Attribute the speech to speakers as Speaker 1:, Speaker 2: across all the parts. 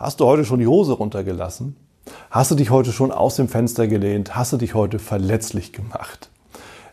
Speaker 1: Hast du heute schon die Hose runtergelassen? Hast du dich heute schon aus dem Fenster gelehnt? Hast du dich heute verletzlich gemacht?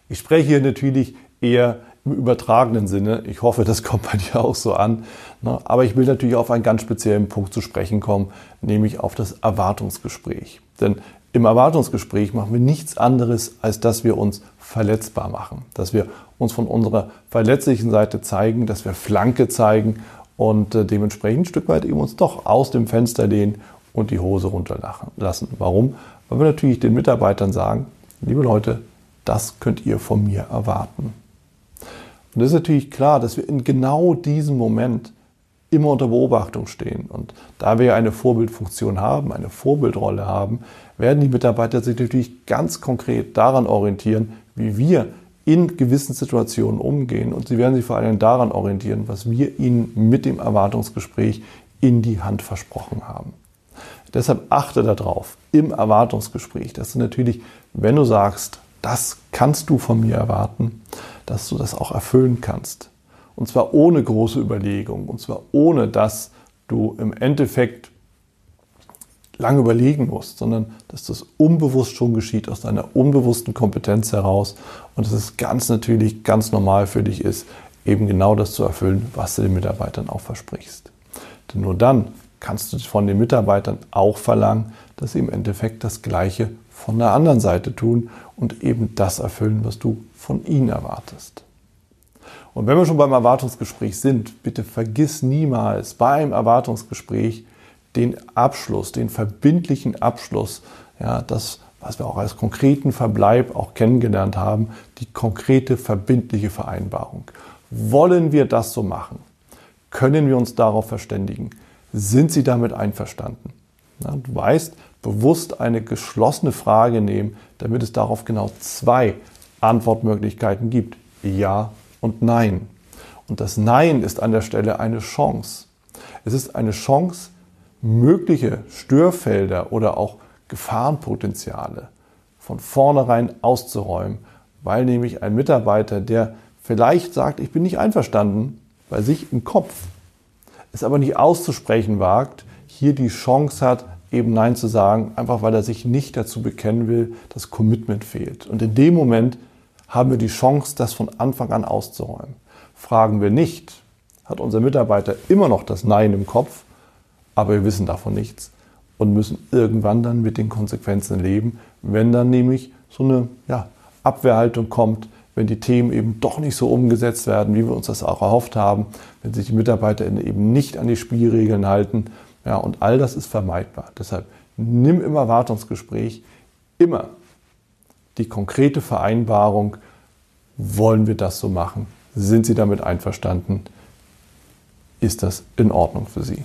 Speaker 1: Ich spreche hier natürlich eher im übertragenen Sinne. Ich hoffe, das kommt bei dir auch so an. Ne? Aber ich will natürlich auf einen ganz speziellen Punkt zu sprechen kommen, nämlich auf das Erwartungsgespräch. Denn im Erwartungsgespräch machen wir nichts anderes, als dass wir uns verletzbar machen, dass wir uns von unserer verletzlichen Seite zeigen, dass wir Flanke zeigen und äh, dementsprechend ein Stück weit eben uns doch aus dem Fenster lehnen und die Hose runterlassen. Warum? Weil wir natürlich den Mitarbeitern sagen, liebe Leute, das könnt ihr von mir erwarten. Und es ist natürlich klar, dass wir in genau diesem Moment immer unter Beobachtung stehen. Und da wir eine Vorbildfunktion haben, eine Vorbildrolle haben, werden die Mitarbeiter sich natürlich ganz konkret daran orientieren, wie wir in gewissen Situationen umgehen. Und sie werden sich vor allem daran orientieren, was wir ihnen mit dem Erwartungsgespräch in die Hand versprochen haben. Deshalb achte darauf im Erwartungsgespräch, dass du natürlich, wenn du sagst, das kannst du von mir erwarten, dass du das auch erfüllen kannst. Und zwar ohne große Überlegung. Und zwar ohne, dass du im Endeffekt lange überlegen musst, sondern dass das unbewusst schon geschieht, aus deiner unbewussten Kompetenz heraus und dass es ganz natürlich, ganz normal für dich ist, eben genau das zu erfüllen, was du den Mitarbeitern auch versprichst. Denn nur dann kannst du von den Mitarbeitern auch verlangen, dass sie im Endeffekt das Gleiche von der anderen Seite tun und eben das erfüllen, was du von ihnen erwartest. Und wenn wir schon beim Erwartungsgespräch sind, bitte vergiss niemals beim Erwartungsgespräch den Abschluss, den verbindlichen Abschluss, ja, das, was wir auch als konkreten Verbleib auch kennengelernt haben, die konkrete verbindliche Vereinbarung. Wollen wir das so machen? Können wir uns darauf verständigen? Sind Sie damit einverstanden? Ja, du weißt, bewusst eine geschlossene Frage nehmen, damit es darauf genau zwei Antwortmöglichkeiten gibt. Ja und Nein. Und das Nein ist an der Stelle eine Chance. Es ist eine Chance, mögliche Störfelder oder auch Gefahrenpotenziale von vornherein auszuräumen, weil nämlich ein Mitarbeiter, der vielleicht sagt, ich bin nicht einverstanden, bei sich im Kopf, es aber nicht auszusprechen wagt, hier die Chance hat, eben Nein zu sagen, einfach weil er sich nicht dazu bekennen will, das Commitment fehlt. Und in dem Moment haben wir die Chance, das von Anfang an auszuräumen. Fragen wir nicht, hat unser Mitarbeiter immer noch das Nein im Kopf, aber wir wissen davon nichts und müssen irgendwann dann mit den Konsequenzen leben, wenn dann nämlich so eine ja, Abwehrhaltung kommt, wenn die Themen eben doch nicht so umgesetzt werden, wie wir uns das auch erhofft haben, wenn sich die Mitarbeiter eben nicht an die Spielregeln halten. Ja, und all das ist vermeidbar. Deshalb nimm im Erwartungsgespräch immer die konkrete Vereinbarung, wollen wir das so machen? Sind Sie damit einverstanden? Ist das in Ordnung für Sie?